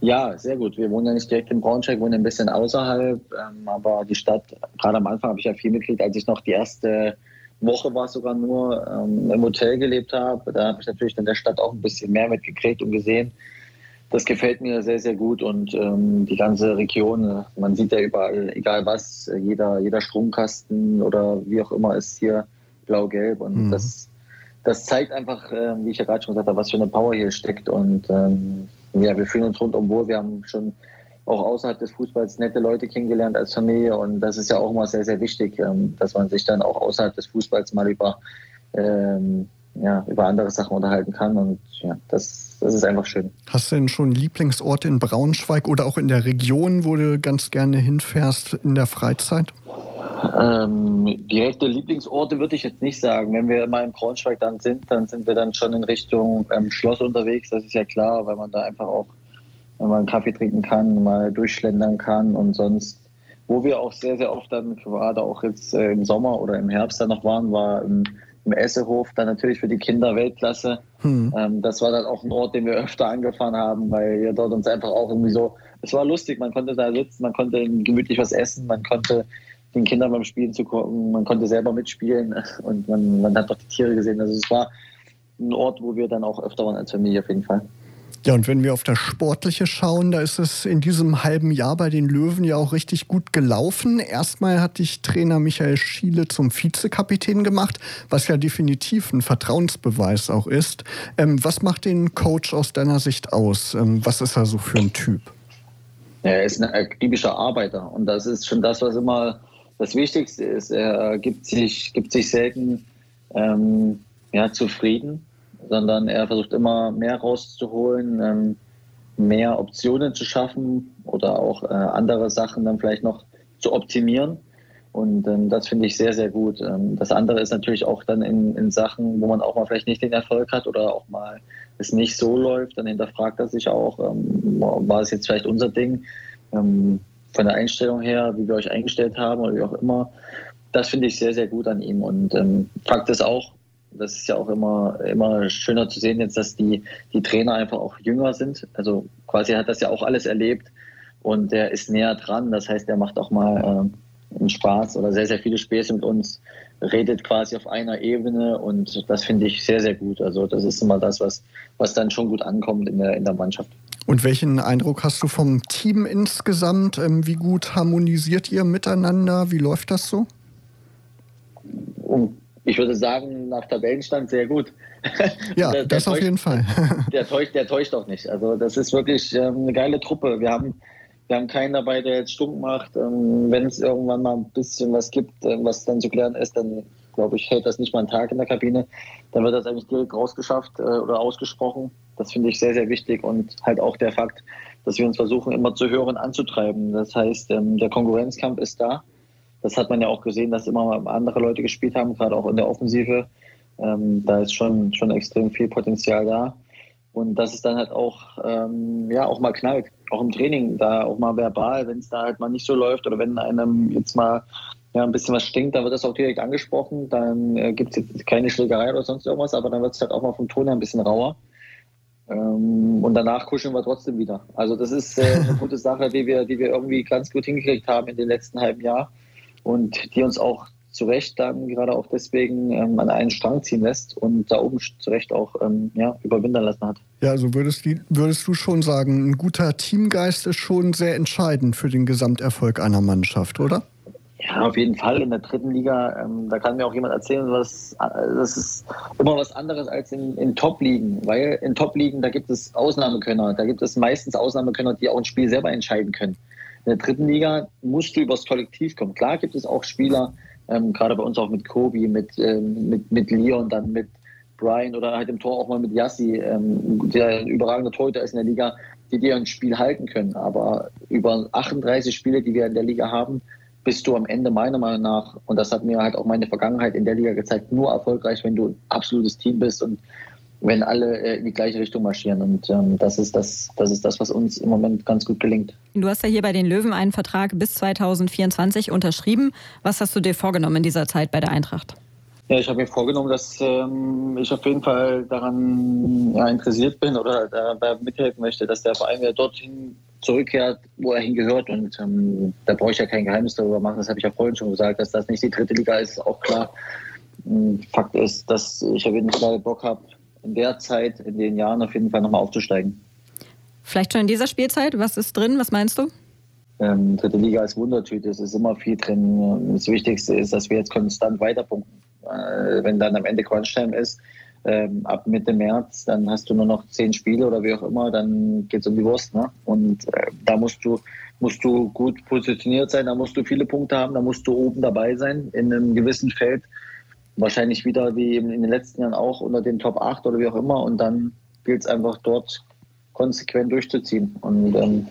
[SPEAKER 3] Ja, sehr gut. Wir wohnen ja nicht direkt in Braunschweig, wohnen ein bisschen außerhalb. Ähm, aber die Stadt, gerade am Anfang habe ich ja viel mitgekriegt, als ich noch die erste Woche war sogar nur ähm, im Hotel gelebt habe. Da habe ich natürlich in der Stadt auch ein bisschen mehr mitgekriegt und gesehen. Das gefällt mir sehr, sehr gut und ähm, die ganze Region, man sieht ja überall, egal was, jeder, jeder Stromkasten oder wie auch immer ist hier blau-gelb und mhm. das, das zeigt einfach, äh, wie ich ja gerade schon gesagt habe, was für eine Power hier steckt und ähm, ja, wir fühlen uns rundum wohl. Wir haben schon auch außerhalb des Fußballs nette Leute kennengelernt als Familie und das ist ja auch immer sehr, sehr wichtig, ähm, dass man sich dann auch außerhalb des Fußballs mal über, ähm, ja, über andere Sachen unterhalten kann und ja, das, das ist einfach schön.
[SPEAKER 1] Hast du denn schon Lieblingsorte in Braunschweig oder auch in der Region, wo du ganz gerne hinfährst in der Freizeit?
[SPEAKER 3] Ähm, direkte Lieblingsorte würde ich jetzt nicht sagen. Wenn wir mal in Braunschweig dann sind, dann sind wir dann schon in Richtung ähm, Schloss unterwegs. Das ist ja klar, weil man da einfach auch wenn man einen Kaffee trinken kann, mal durchschlendern kann und sonst, wo wir auch sehr, sehr oft dann gerade auch jetzt äh, im Sommer oder im Herbst dann noch waren, war im, im Essehof, dann natürlich für die Kinder Weltklasse. Hm. Ähm, das war dann auch ein Ort, den wir öfter angefahren haben, weil wir dort uns einfach auch irgendwie so, es war lustig, man konnte da sitzen, man konnte gemütlich was essen, man konnte den Kindern beim Spielen zugucken, man konnte selber mitspielen und man, man hat doch die Tiere gesehen. Also es war ein Ort, wo wir dann auch öfter waren als Familie auf jeden Fall.
[SPEAKER 1] Ja, und wenn wir auf das Sportliche schauen, da ist es in diesem halben Jahr bei den Löwen ja auch richtig gut gelaufen. Erstmal hat dich Trainer Michael Schiele zum Vizekapitän gemacht, was ja definitiv ein Vertrauensbeweis auch ist. Ähm, was macht den Coach aus deiner Sicht aus? Ähm, was ist er so für ein Typ?
[SPEAKER 3] Er ist ein akribischer Arbeiter und das ist schon das, was immer das Wichtigste ist. Er gibt sich, gibt sich selten ähm, ja, zufrieden sondern er versucht immer mehr rauszuholen, ähm, mehr Optionen zu schaffen oder auch äh, andere Sachen dann vielleicht noch zu optimieren. Und ähm, das finde ich sehr, sehr gut. Ähm, das andere ist natürlich auch dann in, in Sachen, wo man auch mal vielleicht nicht den Erfolg hat oder auch mal es nicht so läuft, dann hinterfragt er sich auch, ähm, war es jetzt vielleicht unser Ding, ähm, von der Einstellung her, wie wir euch eingestellt haben oder wie auch immer. Das finde ich sehr, sehr gut an ihm. Und ähm, Fakt ist auch, das ist ja auch immer, immer schöner zu sehen jetzt, dass die, die Trainer einfach auch jünger sind. Also quasi hat das ja auch alles erlebt und der ist näher dran. Das heißt, er macht auch mal äh, einen Spaß oder sehr, sehr viele Späße mit uns, redet quasi auf einer Ebene und das finde ich sehr, sehr gut. Also das ist immer das, was, was dann schon gut ankommt in der, in der Mannschaft.
[SPEAKER 1] Und welchen Eindruck hast du vom Team insgesamt? Ähm, wie gut harmonisiert ihr miteinander? Wie läuft das so?
[SPEAKER 3] Ich würde sagen, nach Tabellenstand sehr gut.
[SPEAKER 1] Ja, der, das der auf jeden Fall.
[SPEAKER 3] der, täuscht, der täuscht auch nicht. Also das ist wirklich ähm, eine geile Truppe. Wir haben, wir haben keinen dabei, der jetzt stunk macht. Ähm, wenn es irgendwann mal ein bisschen was gibt, äh, was dann zu klären ist, dann glaube ich, hält das nicht mal einen Tag in der Kabine. Dann wird das eigentlich direkt rausgeschafft äh, oder ausgesprochen. Das finde ich sehr, sehr wichtig. Und halt auch der Fakt, dass wir uns versuchen, immer zu hören, anzutreiben. Das heißt, ähm, der Konkurrenzkampf ist da das hat man ja auch gesehen, dass immer andere Leute gespielt haben, gerade auch in der Offensive. Ähm, da ist schon, schon extrem viel Potenzial da. Und dass es dann halt auch, ähm, ja, auch mal knallt, auch im Training, da auch mal verbal, wenn es da halt mal nicht so läuft oder wenn einem jetzt mal ja, ein bisschen was stinkt, dann wird das auch direkt angesprochen. Dann äh, gibt es jetzt keine Schlägerei oder sonst irgendwas, aber dann wird es halt auch mal vom Ton her ein bisschen rauer. Ähm, und danach kuscheln wir trotzdem wieder. Also das ist äh, eine gute Sache, die wir, die wir irgendwie ganz gut hingekriegt haben in den letzten halben Jahr und die uns auch zu Recht dann gerade auch deswegen ähm, an einen Strang ziehen lässt und da oben zu Recht auch ähm, ja, überwintern lassen hat.
[SPEAKER 1] Ja, also würdest, die, würdest du schon sagen, ein guter Teamgeist ist schon sehr entscheidend für den Gesamterfolg einer Mannschaft, oder?
[SPEAKER 3] Ja, auf jeden Fall. In der dritten Liga, ähm, da kann mir auch jemand erzählen, was, das ist immer was anderes als in, in Top-Ligen. Weil in Top-Ligen, da gibt es Ausnahmekönner. Da gibt es meistens Ausnahmekönner, die auch ein Spiel selber entscheiden können. In der dritten Liga musst du übers Kollektiv kommen. Klar gibt es auch Spieler, ähm, gerade bei uns auch mit Kobi, mit, ähm, mit, mit Leon, dann mit Brian oder halt im Tor auch mal mit Yassi, ähm, der ein überragender Torhüter ist in der Liga, die dir ein Spiel halten können. Aber über 38 Spiele, die wir in der Liga haben, bist du am Ende meiner Meinung nach, und das hat mir halt auch meine Vergangenheit in der Liga gezeigt, nur erfolgreich, wenn du ein absolutes Team bist und wenn alle äh, in die gleiche Richtung marschieren. Und ähm, das, ist das, das ist das, was uns im Moment ganz gut gelingt.
[SPEAKER 2] Du hast ja hier bei den Löwen einen Vertrag bis 2024 unterschrieben. Was hast du dir vorgenommen in dieser Zeit bei der Eintracht?
[SPEAKER 3] Ja, ich habe mir vorgenommen, dass ähm, ich auf jeden Fall daran ja, interessiert bin oder dabei mithelfen möchte, dass der Verein wieder dorthin zurückkehrt, wo er hingehört. Und ähm, da brauche ich ja kein Geheimnis darüber machen. Das habe ich ja vorhin schon gesagt, dass das nicht die dritte Liga ist, auch klar. Ähm, Fakt ist, dass ich auf jeden Fall Bock habe, in der Zeit, in den Jahren auf jeden Fall nochmal aufzusteigen.
[SPEAKER 2] Vielleicht schon in dieser Spielzeit? Was ist drin? Was meinst du?
[SPEAKER 3] Ähm, dritte Liga ist Wundertüte, es ist immer viel drin. Das Wichtigste ist, dass wir jetzt konstant weiterpunkten. Äh, wenn dann am Ende Crunchtime ist, ähm, ab Mitte März, dann hast du nur noch zehn Spiele oder wie auch immer, dann geht es um die Wurst. Ne? Und äh, da musst du, musst du gut positioniert sein, da musst du viele Punkte haben, da musst du oben dabei sein in einem gewissen Feld wahrscheinlich wieder wie in den letzten Jahren auch unter den Top 8 oder wie auch immer. Und dann gilt es einfach dort konsequent durchzuziehen. Und ähm,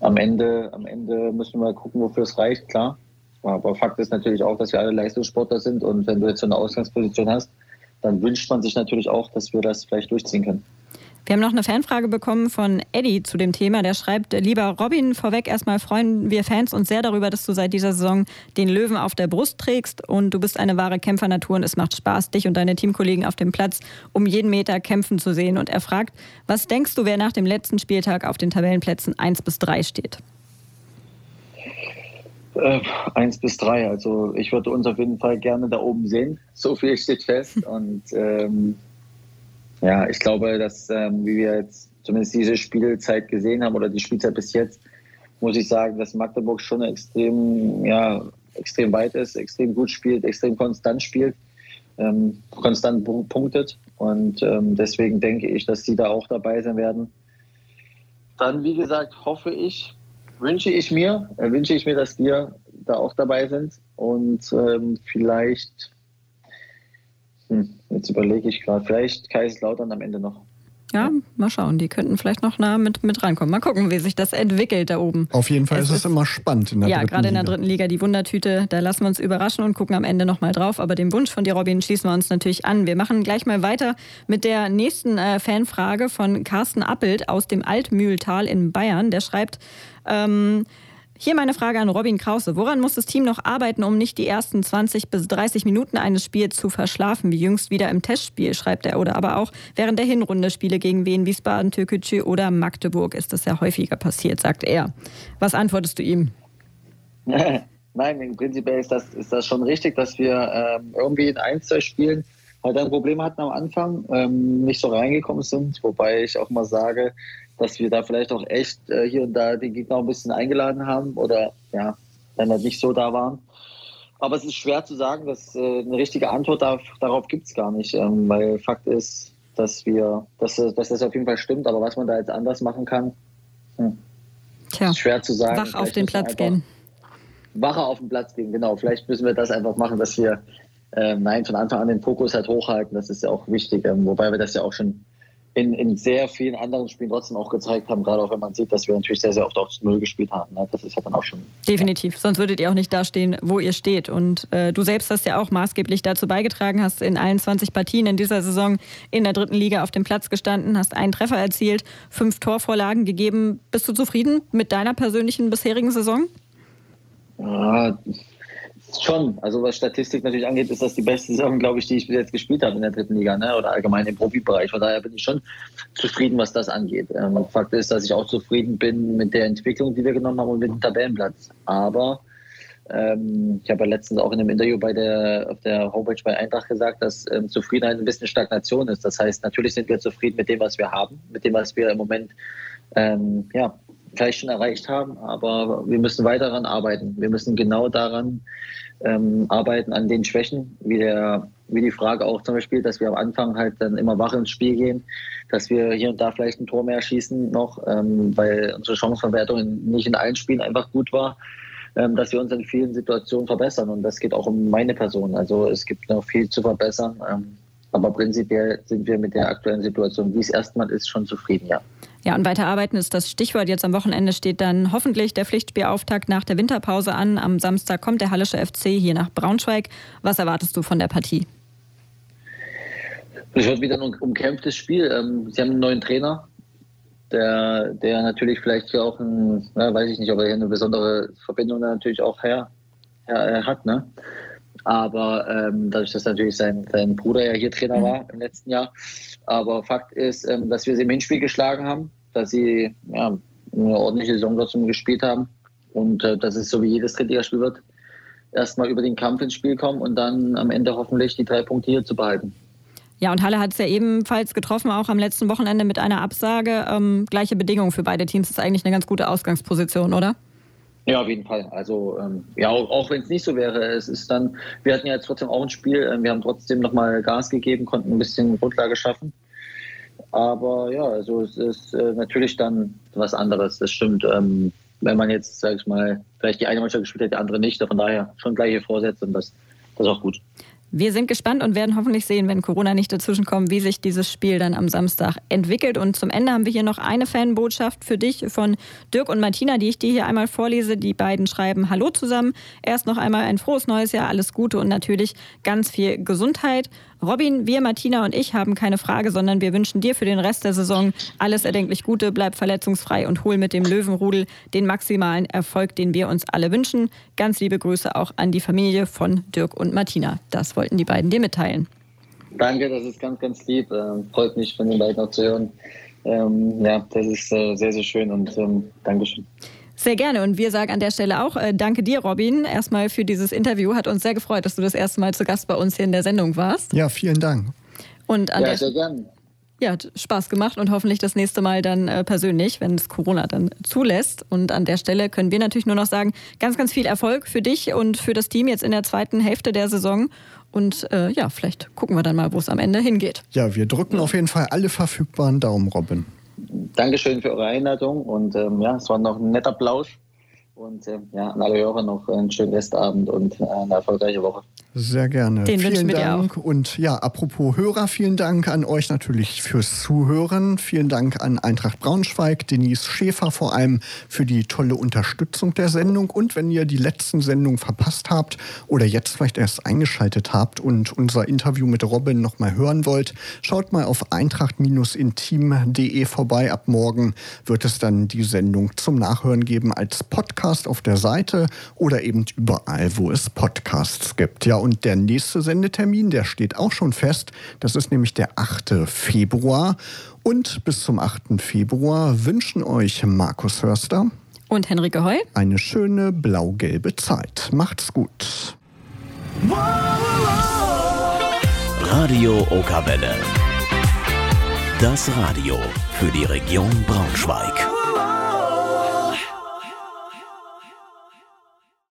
[SPEAKER 3] am, Ende, am Ende müssen wir gucken, wofür es reicht, klar. Aber Fakt ist natürlich auch, dass wir alle Leistungssportler sind. Und wenn du jetzt so eine Ausgangsposition hast, dann wünscht man sich natürlich auch, dass wir das vielleicht durchziehen können.
[SPEAKER 2] Wir haben noch eine Fanfrage bekommen von Eddie zu dem Thema. Der schreibt, lieber Robin, vorweg erstmal freuen wir Fans uns sehr darüber, dass du seit dieser Saison den Löwen auf der Brust trägst und du bist eine wahre Kämpfernatur und es macht Spaß, dich und deine Teamkollegen auf dem Platz um jeden Meter kämpfen zu sehen. Und er fragt, was denkst du, wer nach dem letzten Spieltag auf den Tabellenplätzen 1 bis 3 steht?
[SPEAKER 3] Äh, eins bis drei. Also ich würde uns auf jeden Fall gerne da oben sehen. So viel steht fest. Und ähm, ja, ich glaube, dass, ähm, wie wir jetzt zumindest diese Spielzeit gesehen haben oder die Spielzeit bis jetzt, muss ich sagen, dass Magdeburg schon extrem, ja, extrem weit ist, extrem gut spielt, extrem konstant spielt, ähm, konstant punktet. Und ähm, deswegen denke ich, dass sie da auch dabei sein werden. Dann, wie gesagt, hoffe ich, wünsche ich mir, äh, wünsche ich mir, dass wir da auch dabei sind und ähm, vielleicht hm, jetzt überlege ich gerade. Vielleicht Kaiserslautern am Ende noch.
[SPEAKER 2] Ja, mal schauen. Die könnten vielleicht noch nah mit, mit rankommen. Mal gucken, wie sich das entwickelt da oben.
[SPEAKER 1] Auf jeden Fall es ist es immer spannend
[SPEAKER 2] in der ja, dritten Liga. Ja, gerade in der dritten Liga. Die Wundertüte, da lassen wir uns überraschen und gucken am Ende nochmal drauf. Aber dem Wunsch von dir, Robin, schließen wir uns natürlich an. Wir machen gleich mal weiter mit der nächsten äh, Fanfrage von Carsten Appelt aus dem Altmühltal in Bayern. Der schreibt, ähm, hier meine Frage an Robin Krause. Woran muss das Team noch arbeiten, um nicht die ersten 20 bis 30 Minuten eines Spiels zu verschlafen, wie jüngst wieder im Testspiel, schreibt er, oder aber auch während der Hinrunde Spiele gegen Wien, Wiesbaden, Türkgücü oder Magdeburg ist das ja häufiger passiert, sagt er. Was antwortest du ihm?
[SPEAKER 3] Nein, im Prinzip ist das, ist das schon richtig, dass wir ähm, irgendwie in ein, zwei Spielen halt ein Problem hatten am Anfang, ähm, nicht so reingekommen sind, wobei ich auch mal sage, dass wir da vielleicht auch echt äh, hier und da den Gegner ein bisschen eingeladen haben oder ja, dann halt nicht so da waren. Aber es ist schwer zu sagen, dass äh, eine richtige Antwort da, darauf gibt es gar nicht, ähm, weil Fakt ist, dass wir, dass, dass das auf jeden Fall stimmt, aber was man da jetzt anders machen kann, hm, Tja, ist schwer zu sagen.
[SPEAKER 2] Wach auf den Platz gehen.
[SPEAKER 3] Wacher auf den Platz gehen, genau. Vielleicht müssen wir das einfach machen, dass wir äh, nein, von Anfang an den Fokus halt hochhalten. Das ist ja auch wichtig, ähm, wobei wir das ja auch schon in, in sehr vielen anderen Spielen trotzdem auch gezeigt haben, gerade auch wenn man sieht, dass wir natürlich sehr, sehr oft auch zu Null gespielt haben. Ne? Das ist ja dann auch schon.
[SPEAKER 2] Definitiv, sonst würdet ihr auch nicht dastehen, wo ihr steht. Und äh, du selbst hast ja auch maßgeblich dazu beigetragen, hast in allen 20 Partien in dieser Saison in der dritten Liga auf dem Platz gestanden, hast einen Treffer erzielt, fünf Torvorlagen gegeben. Bist du zufrieden mit deiner persönlichen bisherigen Saison?
[SPEAKER 3] Ja, Schon, also was Statistik natürlich angeht, ist das die beste Saison, glaube ich, die ich bis jetzt gespielt habe in der dritten Liga ne? oder allgemein im Profibereich. Von daher bin ich schon zufrieden, was das angeht. Ähm, Fakt ist, dass ich auch zufrieden bin mit der Entwicklung, die wir genommen haben und mit dem Tabellenplatz. Aber ähm, ich habe ja letztens auch in einem Interview bei der, auf der Homepage bei Eintracht gesagt, dass ähm, Zufriedenheit ein bisschen Stagnation ist. Das heißt, natürlich sind wir zufrieden mit dem, was wir haben, mit dem, was wir im Moment ähm, ja, vielleicht schon erreicht haben, aber wir müssen weiter daran arbeiten. Wir müssen genau daran ähm, arbeiten, an den Schwächen, wie, der, wie die Frage auch zum Beispiel, dass wir am Anfang halt dann immer wach ins Spiel gehen, dass wir hier und da vielleicht ein Tor mehr schießen noch, ähm, weil unsere Chancenverwertung nicht in allen Spielen einfach gut war, ähm, dass wir uns in vielen Situationen verbessern und das geht auch um meine Person. Also es gibt noch viel zu verbessern. Ähm, aber prinzipiell sind wir mit der aktuellen Situation, wie es erstmal ist, schon zufrieden, ja.
[SPEAKER 2] Ja, und weiterarbeiten ist das Stichwort. Jetzt am Wochenende steht dann hoffentlich der Pflichtspielauftakt nach der Winterpause an. Am Samstag kommt der Hallische FC hier nach Braunschweig. Was erwartest du von der Partie?
[SPEAKER 3] Es wird wieder ein umkämpftes Spiel. Ähm, sie haben einen neuen Trainer, der, der natürlich vielleicht hier auch ein, ja, weiß ich nicht, ob er hier eine besondere Verbindung natürlich auch her, her hat. Ne? Aber ähm, dadurch, dass natürlich sein, sein Bruder ja hier Trainer mhm. war im letzten Jahr. Aber Fakt ist, ähm, dass wir sie im Hinspiel geschlagen haben, dass sie ja, eine ordentliche Saison trotzdem gespielt haben. Und äh, dass es so wie jedes Drittligaspiel wird, erstmal über den Kampf ins Spiel kommen und dann am Ende hoffentlich die drei Punkte hier zu behalten.
[SPEAKER 2] Ja, und Halle hat es ja ebenfalls getroffen, auch am letzten Wochenende mit einer Absage. Ähm, gleiche Bedingungen für beide Teams das ist eigentlich eine ganz gute Ausgangsposition, oder?
[SPEAKER 3] Ja, auf jeden Fall. Also ähm, ja, auch, auch wenn es nicht so wäre, es ist dann, wir hatten ja jetzt trotzdem auch ein Spiel, äh, wir haben trotzdem nochmal Gas gegeben, konnten ein bisschen Grundlage schaffen. Aber ja, also es ist äh, natürlich dann was anderes, das stimmt. Ähm, wenn man jetzt, sag ich mal, vielleicht die eine Mannschaft gespielt hat, die andere nicht, von daher schon gleiche Vorsätze und das, das ist auch gut.
[SPEAKER 2] Wir sind gespannt und werden hoffentlich sehen, wenn Corona nicht dazwischenkommt, wie sich dieses Spiel dann am Samstag entwickelt. Und zum Ende haben wir hier noch eine Fanbotschaft für dich von Dirk und Martina, die ich dir hier einmal vorlese. Die beiden schreiben Hallo zusammen. Erst noch einmal ein frohes neues Jahr, alles Gute und natürlich ganz viel Gesundheit. Robin, wir, Martina und ich haben keine Frage, sondern wir wünschen dir für den Rest der Saison alles erdenklich Gute, bleib verletzungsfrei und hol mit dem Löwenrudel den maximalen Erfolg, den wir uns alle wünschen. Ganz liebe Grüße auch an die Familie von Dirk und Martina. Das wollten die beiden dir mitteilen.
[SPEAKER 3] Danke, das ist ganz, ganz lieb. Ähm, freut mich von den beiden auch zu hören. Ähm, ja, das ist äh, sehr, sehr schön und ähm, Dankeschön.
[SPEAKER 2] Sehr gerne. Und wir sagen an der Stelle auch äh, danke dir, Robin, erstmal für dieses Interview. Hat uns sehr gefreut, dass du das erste Mal zu Gast bei uns hier in der Sendung warst.
[SPEAKER 1] Ja, vielen Dank.
[SPEAKER 2] Und an
[SPEAKER 3] ja,
[SPEAKER 2] der
[SPEAKER 3] sehr gerne.
[SPEAKER 2] Ja, hat Spaß gemacht und hoffentlich das nächste Mal dann äh, persönlich, wenn es Corona dann zulässt. Und an der Stelle können wir natürlich nur noch sagen, ganz, ganz viel Erfolg für dich und für das Team jetzt in der zweiten Hälfte der Saison. Und äh, ja, vielleicht gucken wir dann mal, wo es am Ende hingeht.
[SPEAKER 1] Ja, wir drücken auf jeden Fall alle verfügbaren Daumen, Robin.
[SPEAKER 3] Dankeschön für eure Einladung und ähm, ja, es war noch ein netter Plausch. Und äh, ja, an alle Hörer noch einen schönen Restabend und äh, eine erfolgreiche Woche.
[SPEAKER 1] Sehr gerne.
[SPEAKER 2] Den
[SPEAKER 1] vielen
[SPEAKER 2] Dank.
[SPEAKER 1] Und ja, apropos Hörer, vielen Dank an euch natürlich fürs Zuhören. Vielen Dank an Eintracht Braunschweig, Denise Schäfer vor allem für die tolle Unterstützung der Sendung. Und wenn ihr die letzten Sendungen verpasst habt oder jetzt vielleicht erst eingeschaltet habt und unser Interview mit Robin nochmal hören wollt, schaut mal auf eintracht-intim.de vorbei. Ab morgen wird es dann die Sendung zum Nachhören geben als Podcast auf der Seite oder eben überall, wo es Podcasts gibt. Ja, und der nächste Sendetermin, der steht auch schon fest. Das ist nämlich der 8. Februar. Und bis zum 8. Februar wünschen euch Markus Hörster
[SPEAKER 2] und Henrike Heu
[SPEAKER 1] eine schöne blau-gelbe Zeit. Macht's gut.
[SPEAKER 4] Radio Okawelle. Das Radio für die Region Braunschweig.